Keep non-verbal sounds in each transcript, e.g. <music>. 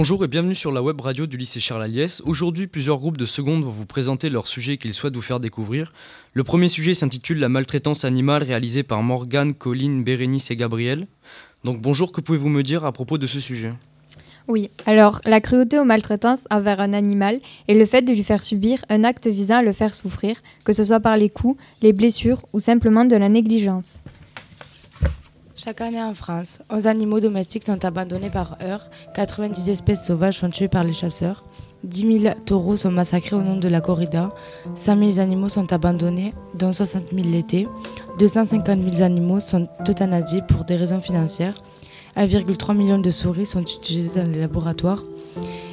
Bonjour et bienvenue sur la web radio du lycée Charles Aliès. Aujourd'hui, plusieurs groupes de secondes vont vous présenter leur sujet qu'ils souhaitent vous faire découvrir. Le premier sujet s'intitule La maltraitance animale réalisé par Morgane, Colline, Bérénice et Gabriel. Donc bonjour, que pouvez-vous me dire à propos de ce sujet? Oui, alors la cruauté ou maltraitance envers un animal est le fait de lui faire subir un acte visant à le faire souffrir, que ce soit par les coups, les blessures ou simplement de la négligence. Chaque année en France, 11 animaux domestiques sont abandonnés par heure, 90 espèces sauvages sont tuées par les chasseurs, 10 000 taureaux sont massacrés au nom de la corrida, 100 000 animaux sont abandonnés, dont 60 000 l'été, 250 000 animaux sont euthanasiés pour des raisons financières, 1,3 million de souris sont utilisées dans les laboratoires,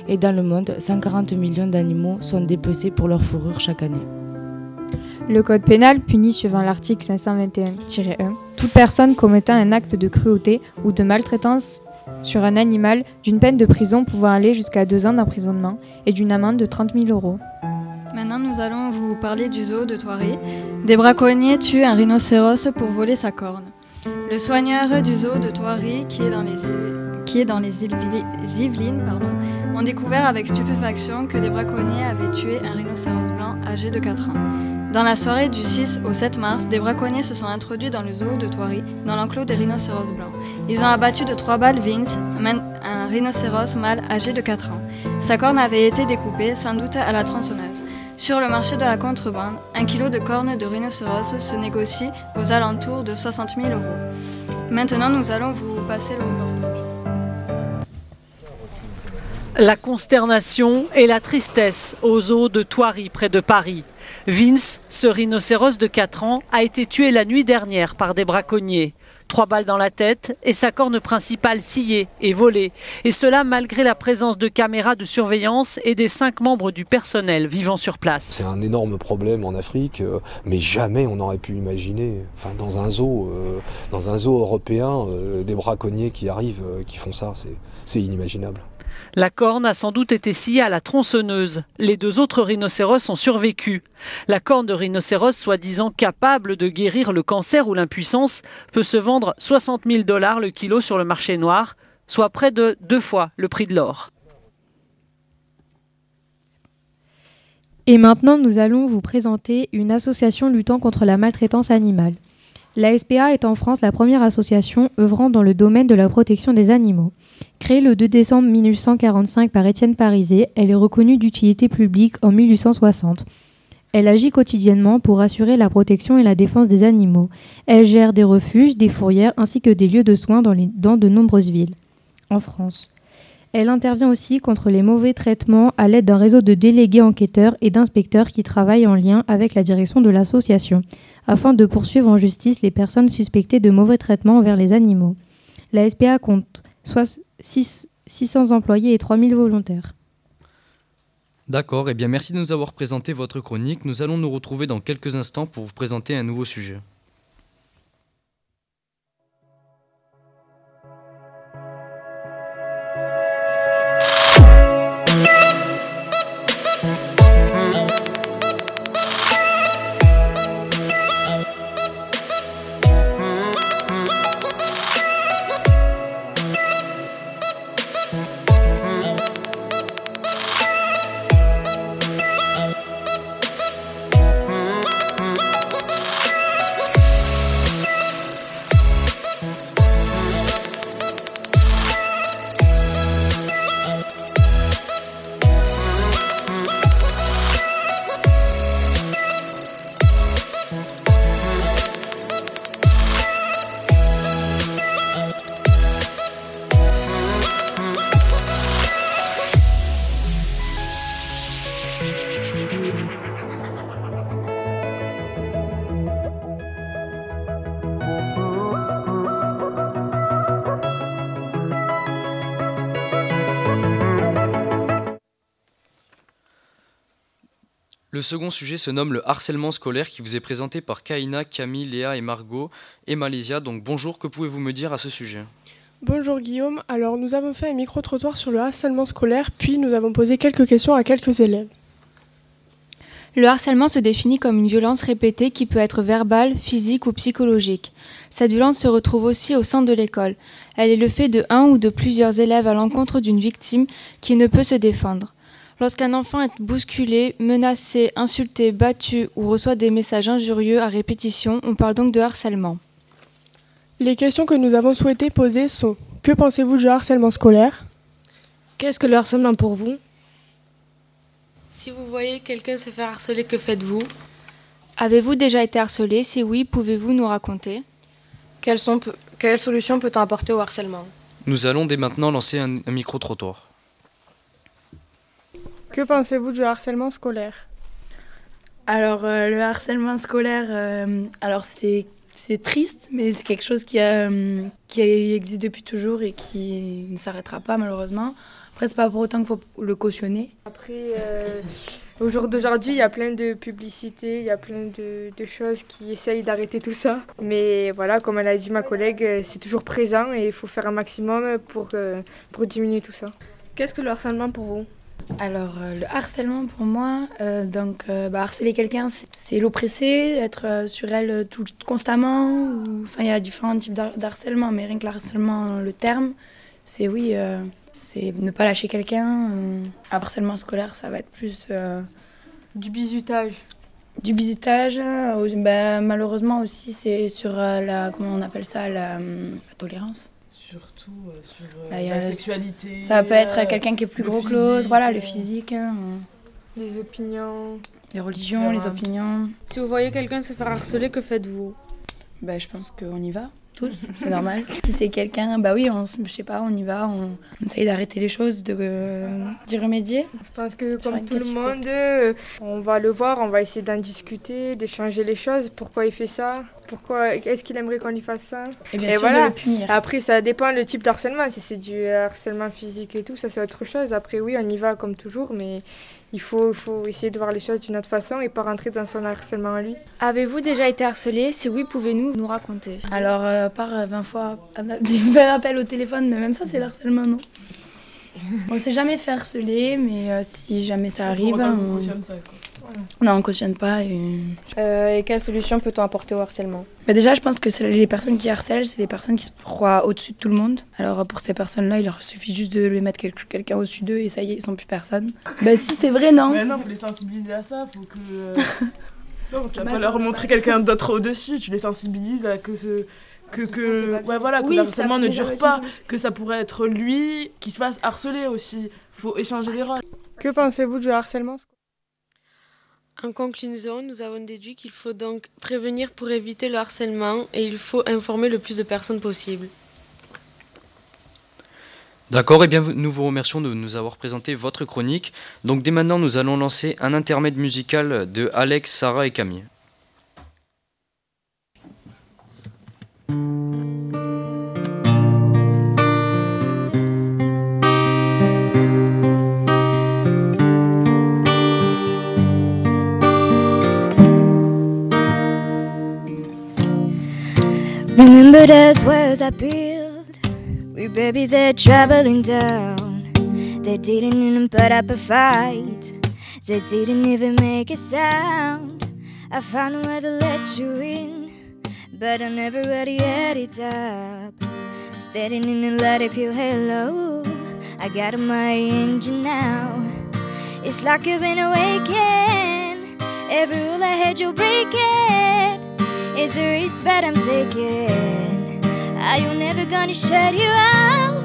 et dans le monde, 140 millions d'animaux sont dépecés pour leur fourrure chaque année. Le code pénal punit suivant l'article 521-1 toute personne commettant un acte de cruauté ou de maltraitance sur un animal d'une peine de prison pouvant aller jusqu'à deux ans d'emprisonnement et d'une amende de 30 000 euros. Maintenant, nous allons vous parler du zoo de Thoiry. Des braconniers tuent un rhinocéros pour voler sa corne. Le soigneur du zoo de Thoiry, qui est dans les, qui est dans les Yvelines, pardon, ont découvert avec stupéfaction que des braconniers avaient tué un rhinocéros blanc âgé de 4 ans. Dans la soirée du 6 au 7 mars, des braconniers se sont introduits dans le zoo de Thoiry, dans l'enclos des rhinocéros blancs. Ils ont abattu de trois balles Vince, un rhinocéros mâle âgé de 4 ans. Sa corne avait été découpée, sans doute à la tronçonneuse. Sur le marché de la contrebande, un kilo de corne de rhinocéros se négocie aux alentours de 60 000 euros. Maintenant, nous allons vous passer le reportage. La consternation et la tristesse aux zoo de Thoiry près de Paris. Vince, ce rhinocéros de 4 ans, a été tué la nuit dernière par des braconniers. Trois balles dans la tête et sa corne principale sciée et volée. Et cela malgré la présence de caméras de surveillance et des cinq membres du personnel vivant sur place. C'est un énorme problème en Afrique, euh, mais jamais on n'aurait pu imaginer, enfin, dans un zoo, euh, dans un zoo européen, euh, des braconniers qui arrivent, qui font ça, c'est inimaginable. La corne a sans doute été sciée à la tronçonneuse. Les deux autres rhinocéros ont survécu. La corne de rhinocéros, soi-disant capable de guérir le cancer ou l'impuissance, peut se vendre 60 000 dollars le kilo sur le marché noir, soit près de deux fois le prix de l'or. Et maintenant, nous allons vous présenter une association luttant contre la maltraitance animale. La SPA est en France la première association œuvrant dans le domaine de la protection des animaux. Créée le 2 décembre 1845 par Étienne Pariset, elle est reconnue d'utilité publique en 1860. Elle agit quotidiennement pour assurer la protection et la défense des animaux. Elle gère des refuges, des fourrières ainsi que des lieux de soins dans, dans de nombreuses villes en France. Elle intervient aussi contre les mauvais traitements à l'aide d'un réseau de délégués enquêteurs et d'inspecteurs qui travaillent en lien avec la direction de l'association, afin de poursuivre en justice les personnes suspectées de mauvais traitements envers les animaux. La SPA compte 600 employés et 3000 volontaires. D'accord, et eh bien merci de nous avoir présenté votre chronique. Nous allons nous retrouver dans quelques instants pour vous présenter un nouveau sujet. Le second sujet se nomme le harcèlement scolaire qui vous est présenté par Kaina, Camille, Léa et Margot et Malaysia. Donc bonjour, que pouvez-vous me dire à ce sujet? Bonjour Guillaume, alors nous avons fait un micro-trottoir sur le harcèlement scolaire, puis nous avons posé quelques questions à quelques élèves. Le harcèlement se définit comme une violence répétée qui peut être verbale, physique ou psychologique. Cette violence se retrouve aussi au sein de l'école. Elle est le fait de un ou de plusieurs élèves à l'encontre d'une victime qui ne peut se défendre. Lorsqu'un enfant est bousculé, menacé, insulté, battu ou reçoit des messages injurieux à répétition, on parle donc de harcèlement. Les questions que nous avons souhaité poser sont Que pensez-vous du harcèlement scolaire? Qu'est-ce que le harcèlement pour vous? Si vous voyez quelqu'un se faire harceler, que faites-vous? Avez-vous déjà été harcelé? Si oui, pouvez-vous nous raconter? Quelles, sont, quelles solutions peut-on apporter au harcèlement? Nous allons dès maintenant lancer un, un micro-trottoir. Que pensez-vous du harcèlement scolaire? Alors, euh, le harcèlement scolaire, euh, alors c'est c'est triste, mais c'est quelque chose qui, a, qui existe depuis toujours et qui ne s'arrêtera pas malheureusement. Après, c'est pas pour autant qu'il faut le cautionner. Après, euh, au jour d'aujourd'hui, il y a plein de publicités, il y a plein de, de choses qui essayent d'arrêter tout ça. Mais voilà, comme elle a dit ma collègue, c'est toujours présent et il faut faire un maximum pour, euh, pour diminuer tout ça. Qu'est-ce que le harcèlement pour vous? Alors, euh, le harcèlement pour moi, euh, donc euh, bah, harceler quelqu'un, c'est l'oppresser, être euh, sur elle tout, constamment. Enfin, il y a différents types d'har- d'harcèlement, mais rien que le harcèlement, le terme, c'est oui, c'est ne pas lâcher quelqu'un. euh. harcèlement scolaire, ça va être plus Du bizutage. du bizutage. bah, malheureusement aussi, c'est sur la, comment on appelle ça, la, hum, la tolérance. Surtout euh, sur euh, Bah, la sexualité. Ça peut être euh, quelqu'un qui est plus gros que l'autre, voilà, le physique, hein, Les opinions. les religions, les opinions. Si vous voyez quelqu'un se faire harceler, que faites-vous? Bah, je pense qu'on y va, tous, c'est normal. <laughs> si c'est quelqu'un, bah oui, on, je sais pas, on y va, on, on essaye d'arrêter les choses, de, euh, d'y remédier. Je pense que comme tout le monde, euh, on va le voir, on va essayer d'en discuter, d'échanger les choses. Pourquoi il fait ça? Pourquoi Est-ce qu'il aimerait qu'on lui fasse ça? Et bien Et sûr, voilà. Après, ça dépend le type d'harcèlement. Si c'est du harcèlement physique et tout, ça c'est autre chose. Après, oui, on y va comme toujours, mais il faut, il faut essayer de voir les choses d'une autre façon et pas rentrer dans son harcèlement à lui. Avez-vous déjà été harcelé? Si oui, pouvez-vous nous raconter? Alors, euh, par euh, 20 fois, un a- <laughs> des 20 appels au téléphone, même ça, c'est le harcèlement, non? <laughs> On s'est jamais fait harceler, mais euh, si jamais ça arrive, Pour autant qu'on on... ça, quoi. Non, on cautionne pas. Et... Euh, Et quelles solutions peut-on apporter au harcèlement? Bah déjà, je pense que c'est les personnes qui harcèlent, c'est les personnes qui se croient au-dessus de tout le monde. Alors pour ces personnes-là, il leur suffit juste de lui mettre quel- quelqu'un au-dessus d'eux et ça y est, ils sont plus personne. <laughs> bah si, c'est vrai, non? Mais non, faut les sensibiliser à ça, faut que. euh, <laughs> Non, tu vas pas leur montrer quelqu'un d'autre au-dessus, tu les sensibilises à que ce. Que, que, ouais, voilà, que Oui, le harcèlement ne dure pas, que ça pourrait être lui qui se fasse harceler aussi. Faut échanger les rôles. Que pensez-vous du harcèlement? En conclusion, nous avons déduit qu'il faut donc prévenir pour éviter le harcèlement et il faut informer le plus de personnes possible. D'accord, et bien nous vous remercions de nous avoir présenté votre chronique. Donc dès maintenant, nous allons lancer un intermède musical de Alex, Sarah et Camille. Those words I built We babies they're traveling down. They didn't even put up a fight. They didn't even make a sound. I found a way to let you in, but I never really had it up. Standing in the light of your halo, I got my engine now. It's like you've been awakened. Every rule I had you break it. It's the risk that I'm taking. Are you never gonna shut you out?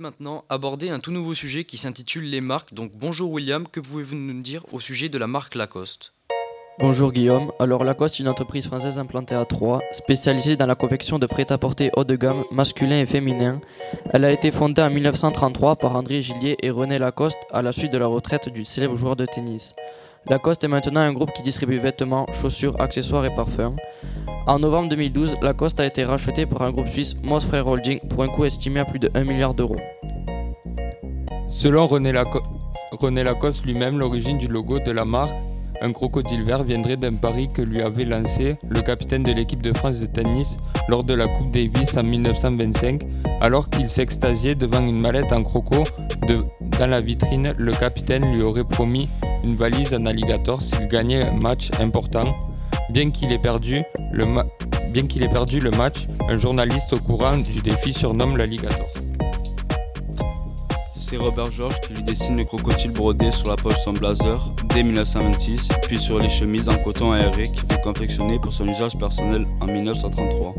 Maintenant aborder un tout nouveau sujet qui s'intitule les marques. Donc bonjour William, que pouvez-vous nous dire au sujet de la marque Lacoste? Bonjour Guillaume. Alors Lacoste est une entreprise française implantée à Troyes, spécialisée dans la confection de prêt-à-porter haut de gamme masculin et féminin. Elle a été fondée en 1933 par André Gillier et René Lacoste à la suite de la retraite du célèbre joueur de tennis. Lacoste est maintenant un groupe qui distribue vêtements, chaussures, accessoires et parfums. En novembre 2012, Lacoste a été racheté par un groupe suisse Moss Holding pour un coût estimé à plus de 1 milliard d'euros. Selon René, Lacoste lui-même, l'origine du logo de la marque un crocodile vert viendrait d'un pari que lui avait lancé le capitaine de l'équipe de France de tennis lors de la Coupe Davis en 1925, alors qu'il s'extasiait devant une mallette en croco. dans la vitrine, le capitaine lui aurait promis une valise en alligator s'il gagnait un match important. Bien qu'il ait perdu le, bien qu'il ait perdu le match, un journaliste au courant du défi surnomme l'alligator c'est Robert Georges qui lui dessine le crocodile brodé sur la poche de son blazer dès 1926, puis sur les chemises en coton aéré qu'il fait confectionner pour son usage personnel en 1933.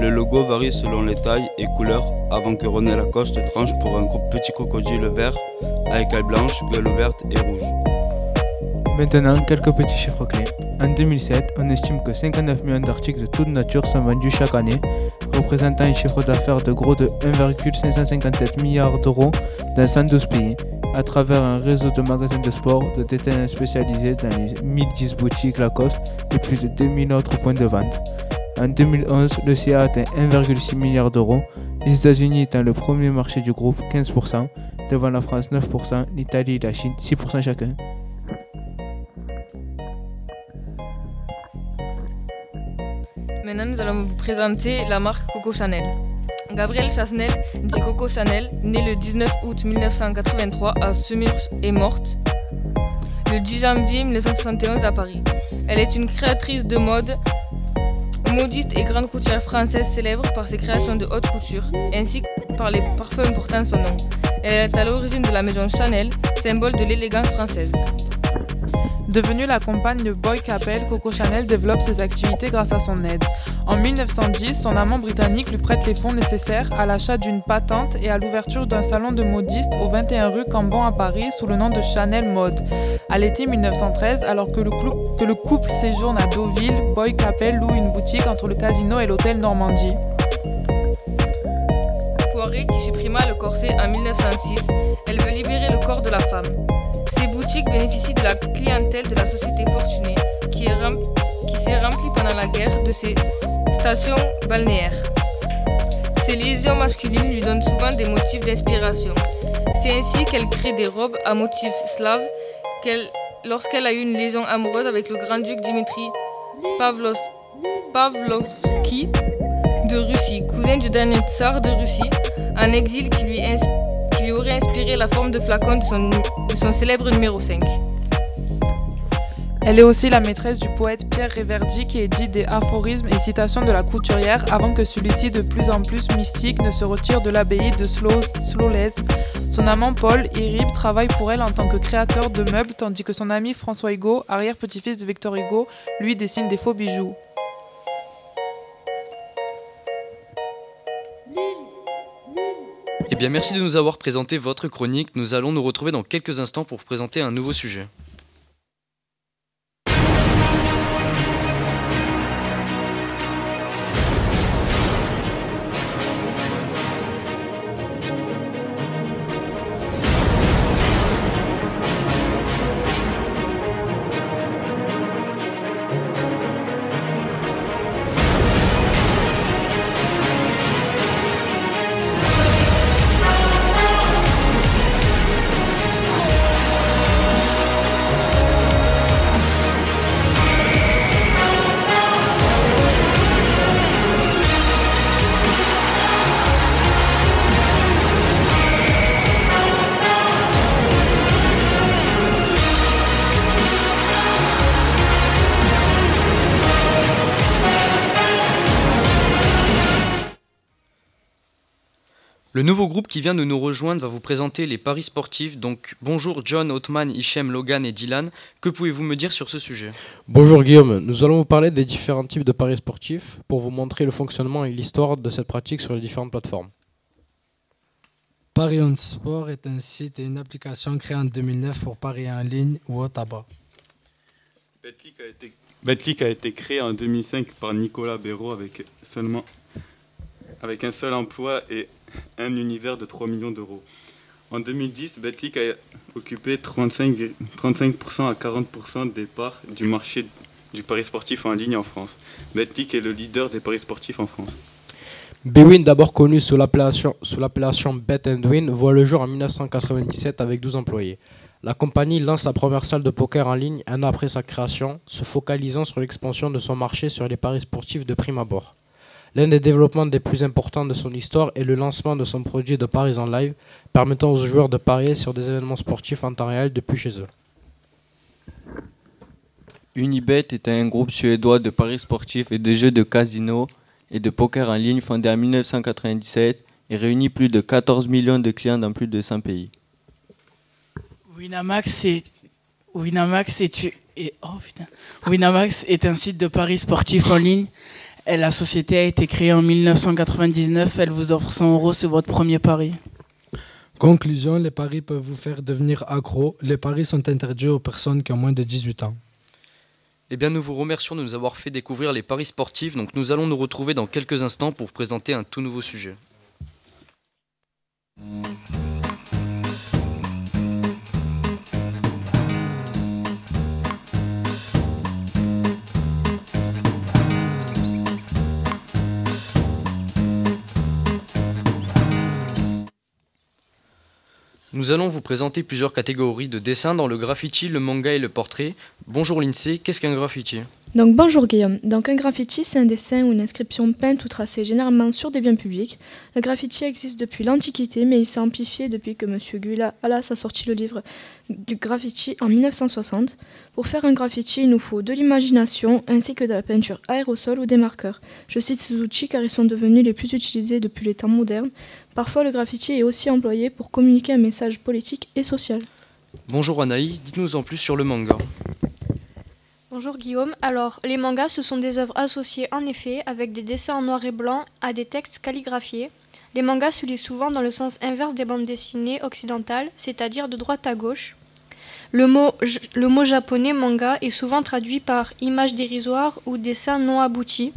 Le logo varie selon les tailles et couleurs avant que René Lacoste tranche pour un groupe petit crocodile vert avec ailes blanches, gueule ouverte et rouge. Maintenant, quelques petits chiffres clés. En 2007, on estime que 59 millions d'articles de toute nature sont vendus chaque année, représentant un chiffre d'affaires de gros de 1,557 milliards d'euros dans 112 pays, à travers un réseau de magasins de sport, de détaillants spécialisés dans les 1010 boutiques Lacoste et plus de 2000 autres points de vente. En 2011, le CA atteint 1,6 milliard d'euros, les États-Unis étant le premier marché du groupe, 15%, devant la France 9%, l'Italie et la Chine 6% chacun. Maintenant, nous allons vous présenter la marque Coco Chanel. Gabrielle Chasnel, dit Coco Chanel, née le 19 août 1983 à Semur, est morte le 10 janvier 1971 à Paris. Elle est une créatrice de mode, modiste et grande couturière française célèbre par ses créations de haute couture, ainsi que par les parfums portant son nom. Elle est à l'origine de la maison Chanel, symbole de l'élégance française. Devenue la compagne de Boy Capel, Coco Chanel développe ses activités grâce à son aide. En 1910, son amant britannique lui prête les fonds nécessaires à l'achat d'une patente et à l'ouverture d'un salon de modistes au 21 rue Cambon à Paris sous le nom de Chanel Mode. À l'été 1913, alors que le, couple séjourne à Deauville, Boy Capel loue une boutique entre le casino et l'hôtel Normandie. Poiré qui supprima le corset en 1906, elle veut libérer le corps de la femme bénéficie de la clientèle de la société fortunée qui s'est remplie pendant la guerre de ses stations balnéaires. Ses lésions masculines lui donnent souvent des motifs d'inspiration. C'est ainsi qu'elle crée des robes à motifs slaves lorsqu'elle a eu une liaison amoureuse avec le grand-duc Dimitri Pavlovski de Russie, cousin du dernier tsar de Russie, un exil qui lui inspire aurait la forme de flacon de son, célèbre numéro 5. Elle est aussi la maîtresse du poète Pierre Réverdy qui édite des aphorismes et citations de la couturière avant que celui-ci, de plus en plus mystique, ne se retire de l'abbaye de Slolez. Son amant Paul Irib travaille pour elle en tant que créateur de meubles tandis que son ami François Hugo, arrière-petit-fils de Victor Hugo, lui dessine des faux bijoux. Bien, merci de nous avoir présenté votre chronique. Nous allons nous retrouver dans quelques instants pour présenter un nouveau sujet. Le nouveau groupe qui vient de nous rejoindre va vous présenter les paris sportifs. Donc bonjour John, Othman, Hichem, Logan et Dylan. Que pouvez-vous me dire sur ce sujet? Bonjour Guillaume, nous allons vous parler des différents types de paris sportifs pour vous montrer le fonctionnement et l'histoire de cette pratique sur les différentes plateformes. Paris on Sport est un site et une application créée en 2009 pour parier en ligne ou au tabac. Betclic a été, Betclic a été créé en 2005 par Nicolas Béraud avec, seulement, avec un seul emploi et un univers de 3 millions d'euros. En 2010, Betclic a occupé 35, 35% à 40% des parts du marché du pari sportif en ligne en France. Betclic est le leader des paris sportifs en France. Bwin, d'abord connu sous l'appellation sous l'appellation Bet and Win, voit le jour en 1997 avec 12 employés. La compagnie lance sa première salle de poker en ligne un an après sa création, se focalisant sur l'expansion de son marché sur les paris sportifs de prime abord. L'un des développements les plus importants de son histoire est le lancement de son produit de paris en live, permettant aux joueurs de parier sur des événements sportifs en temps réel depuis chez eux. Unibet est un groupe suédois de paris sportifs et de jeux de casino et de poker en ligne fondé en 1997 et réunit plus de 14 millions de clients dans plus de 100 pays. Winamax est, Winamax est, est- oh, putain. Winamax est un site de paris sportifs en ligne. Et la société a été créée en 1999. Elle vous offre 100 euros sur votre premier pari. Conclusion, les paris peuvent vous faire devenir accro. Les paris sont interdits aux personnes qui ont moins de 18 ans. Eh bien, nous vous remercions de nous avoir fait découvrir les paris sportifs. Donc, nous allons nous retrouver dans quelques instants pour présenter un tout nouveau sujet. Nous allons vous présenter plusieurs catégories de dessins dans le graffiti, le manga et le portrait. Bonjour Lindsay, qu'est-ce qu'un graffiti? Donc bonjour Guillaume. Donc un graffiti, c'est un dessin ou une inscription peinte ou tracée généralement sur des biens publics. Le graffiti existe depuis l'Antiquité, mais il s'est amplifié depuis que M. Gula Alas a sorti le livre du graffiti en 1960. Pour faire un graffiti, il nous faut de l'imagination ainsi que de la peinture aérosol ou des marqueurs. Je cite ces outils car ils sont devenus les plus utilisés depuis les temps modernes. Parfois, le graffiti est aussi employé pour communiquer un message politique et social. Bonjour Anaïs, dites-nous en plus sur le manga. Bonjour Guillaume. Alors, les mangas, ce sont des œuvres associées en effet avec des dessins en noir et blanc à des textes calligraphiés. Les mangas se lisent souvent dans le sens inverse des bandes dessinées occidentales, c'est-à-dire de droite à gauche. Le mot, japonais manga est souvent traduit par image dérisoire ou dessin non abouti.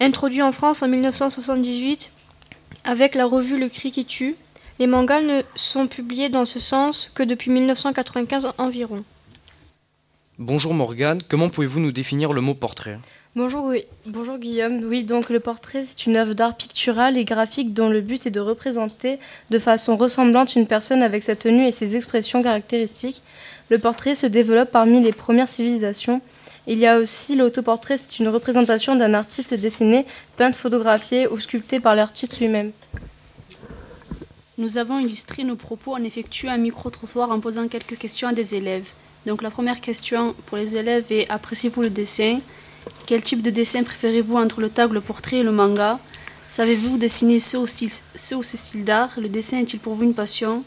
Introduit en France en 1978 avec la revue Le Cri qui tue, les mangas ne sont publiés dans ce sens que depuis 1995 environ. Bonjour Morgane, comment pouvez-vous nous définir le mot portrait? Bonjour, oui. Bonjour Guillaume. Oui, donc le portrait, c'est une œuvre d'art pictural et graphique dont le but est de représenter de façon ressemblante une personne avec sa tenue et ses expressions caractéristiques. Le portrait se développe parmi les premières civilisations. Il y a aussi l'autoportrait, c'est une représentation d'un artiste dessiné, peint, photographié ou sculpté par l'artiste lui-même. Nous avons illustré nos propos en effectuant un micro-trottoir en posant quelques questions à des élèves. Donc la première question pour les élèves est appréciez-vous le dessin? Quel type de dessin préférez-vous entre le tag, le portrait et le manga? Savez-vous dessiner ce ou, style, ce ou ce style d'art? Le dessin est-il pour vous une passion?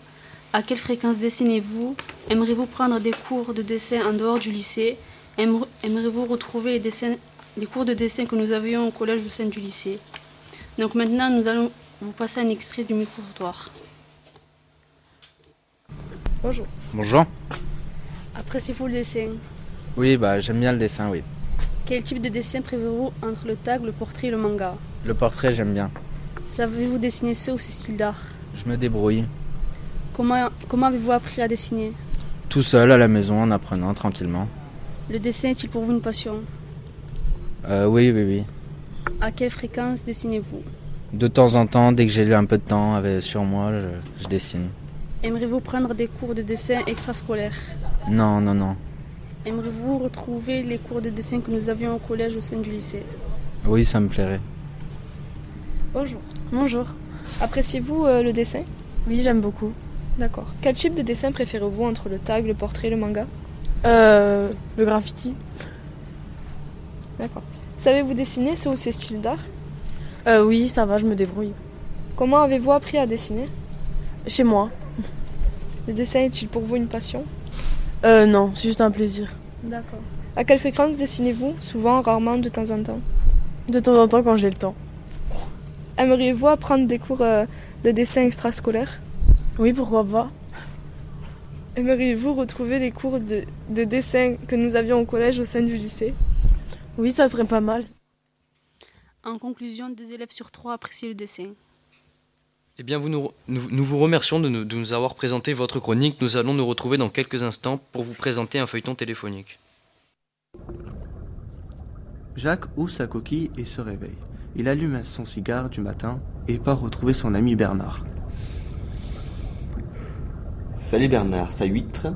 À quelle fréquence dessinez-vous? Aimeriez-vous prendre des cours de dessin en dehors du lycée? Aimer- Aimeriez-vous retrouver les, dessins, les cours de dessin que nous avions au collège au sein du lycée? Donc maintenant, nous allons vous passer un extrait du micro-trottoir. Bonjour. Bonjour. Appréciez-vous le dessin Oui, bah j'aime bien le dessin, oui. Quel type de dessin préférez-vous entre le tag, le portrait et le manga? Le portrait, j'aime bien. Savez-vous dessiner ce ou ces styles d'art? Je me débrouille. Comment, comment avez-vous appris à dessiner? Tout seul à la maison en apprenant tranquillement. Le dessin est-il pour vous une passion? Euh, oui, oui, oui. À quelle fréquence dessinez-vous? De temps en temps, dès que j'ai un peu de temps avec, sur moi, je, je dessine. Aimeriez-vous prendre des cours de dessin extrascolaires? Non, non, non. Aimeriez-vous retrouver les cours de dessin que nous avions au collège au sein du lycée? Oui, ça me plairait. Bonjour. Bonjour. Appréciez-vous euh, le dessin? Oui, j'aime beaucoup. D'accord. Quel type de dessin préférez-vous entre le tag, le portrait et le manga? Euh, le graffiti. D'accord. Savez-vous dessiner ce ou ces styles d'art? Euh, oui, ça va, je me débrouille. Comment avez-vous appris à dessiner? Chez moi. Le dessin est-il pour vous une passion? Euh, non, c'est juste un plaisir. D'accord. À quelle fréquence dessinez-vous Souvent, rarement, de temps en temps? De temps en temps quand j'ai le temps. Aimeriez-vous apprendre des cours euh, de dessin extrascolaire? Oui, pourquoi pas Aimeriez-vous retrouver les cours de, de dessin que nous avions au collège au sein du lycée? Oui, ça serait pas mal. En conclusion, deux élèves sur trois apprécient le dessin. Eh bien, vous nous, nous, nous vous remercions de nous, de nous avoir présenté votre chronique. Nous allons nous retrouver dans quelques instants pour vous présenter un feuilleton téléphonique. Jacques ouvre sa coquille et se réveille. Il allume son cigare du matin et part retrouver son ami Bernard. Salut Bernard, ça huître?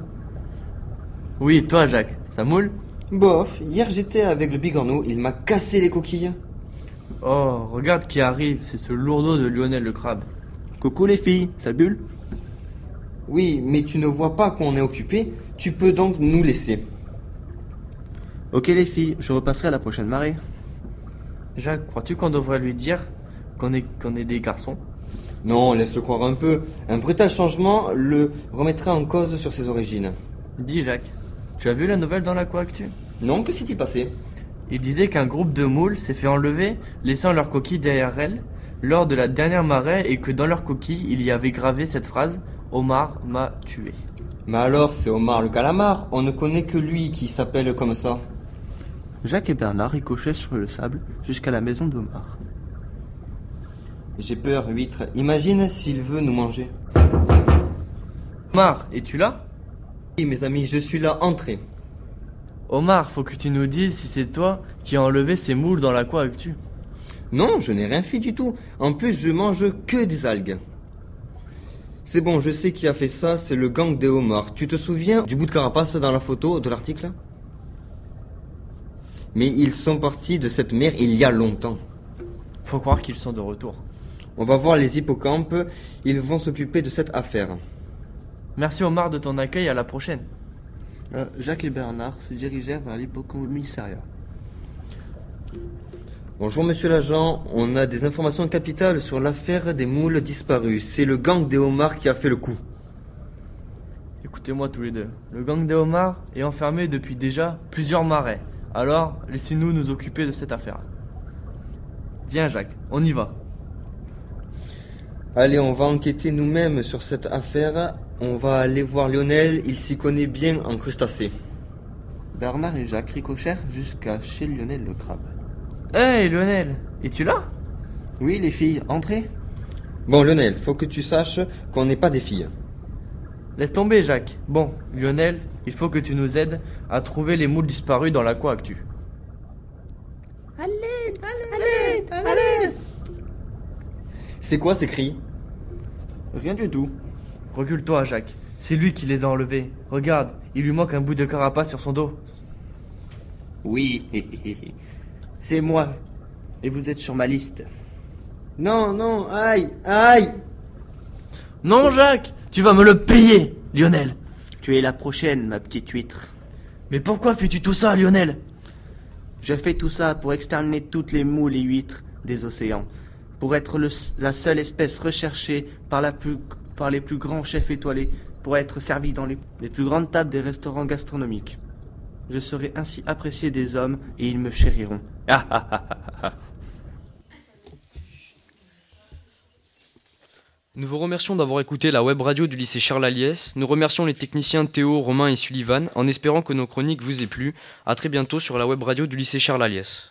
Oui, toi Jacques, ça moule? Bof, hier j'étais avec le bigorneau, il m'a cassé les coquilles. Oh, regarde qui arrive, c'est ce lourdeau de Lionel le crabe. Coucou les filles, ça bulle Oui, mais tu ne vois pas qu'on est occupé, tu peux donc nous laisser. Ok les filles, je repasserai à la prochaine marée. Jacques, crois-tu qu'on devrait lui dire qu'on est, qu'on est des garçons? Non, laisse-le croire un peu. Un brutal changement le remettrait en cause sur ses origines. Dis Jacques, tu as vu la nouvelle dans la Coactu Non, que s'est-il passé? Il disait qu'un groupe de moules s'est fait enlever, laissant leur coquille derrière elles, lors de la dernière marée et que dans leur coquille, il y avait gravé cette phrase Omar m'a tué. Mais alors, c'est Omar le calamar, on ne connaît que lui qui s'appelle comme ça. Jacques et Bernard ricochaient sur le sable jusqu'à la maison d'Omar. J'ai peur, huître. Imagine s'il veut nous manger. Omar, es-tu là? Oui, mes amis, je suis là, entrez. Omar, faut que tu nous dises si c'est toi qui as enlevé ces moules dans la Coactu. Non, je n'ai rien fait du tout. En plus, je mange que des algues. C'est bon, je sais qui a fait ça, c'est le gang des homards. Tu te souviens du bout de carapace dans la photo de l'article? Mais ils sont partis de cette mer il y a longtemps. Faut croire qu'ils sont de retour. On va voir les hippocampes, ils vont s'occuper de cette affaire. Merci Omar de ton accueil, à la prochaine. Euh, Jacques et Bernard se dirigèrent vers l'hippocommissariat. Bonjour monsieur l'agent, on a des informations capitales sur l'affaire des moules disparus. C'est le gang des homards qui a fait le coup. Écoutez-moi tous les deux. Le gang des homards est enfermé depuis déjà plusieurs marais. Alors, laissez-nous nous occuper de cette affaire. Viens Jacques, on y va. Allez, on va enquêter nous-mêmes sur cette affaire. On va aller voir Lionel, il s'y connaît bien en crustacés. Bernard et Jacques ricochèrent jusqu'à chez Lionel le crabe. Hey Lionel, es-tu là? Oui les filles, entrez. Bon Lionel, faut que tu saches qu'on n'est pas des filles. Laisse tomber Jacques. Bon, Lionel, il faut que tu nous aides à trouver les moules disparus dans la Coactu. Allez, allez, allez, allez. C'est quoi ces cris? Rien du tout. Recule-toi Jacques. C'est lui qui les a enlevés. Regarde, il lui manque un bout de carapace sur son dos. Oui, <laughs> c'est moi. Et vous êtes sur ma liste. Non, non, aïe, aïe Non Jacques, tu vas me le payer, Lionel. Tu es la prochaine, ma petite huître. Mais pourquoi fais-tu tout ça, Lionel? Je fais tout ça pour exterminer toutes les moules et huîtres des océans, pour être le, la seule espèce recherchée par, la plus, par les plus grands chefs étoilés, pour être servi dans les, les plus grandes tables des restaurants gastronomiques. Je serai ainsi apprécié des hommes et ils me chériront. Ah ah ah. Nous vous remercions d'avoir écouté la web radio du lycée Charles Aliès. Nous remercions les techniciens Théo, Romain et Sullivan en espérant que nos chroniques vous aient plu. A très bientôt sur la web radio du lycée Charles Aliès.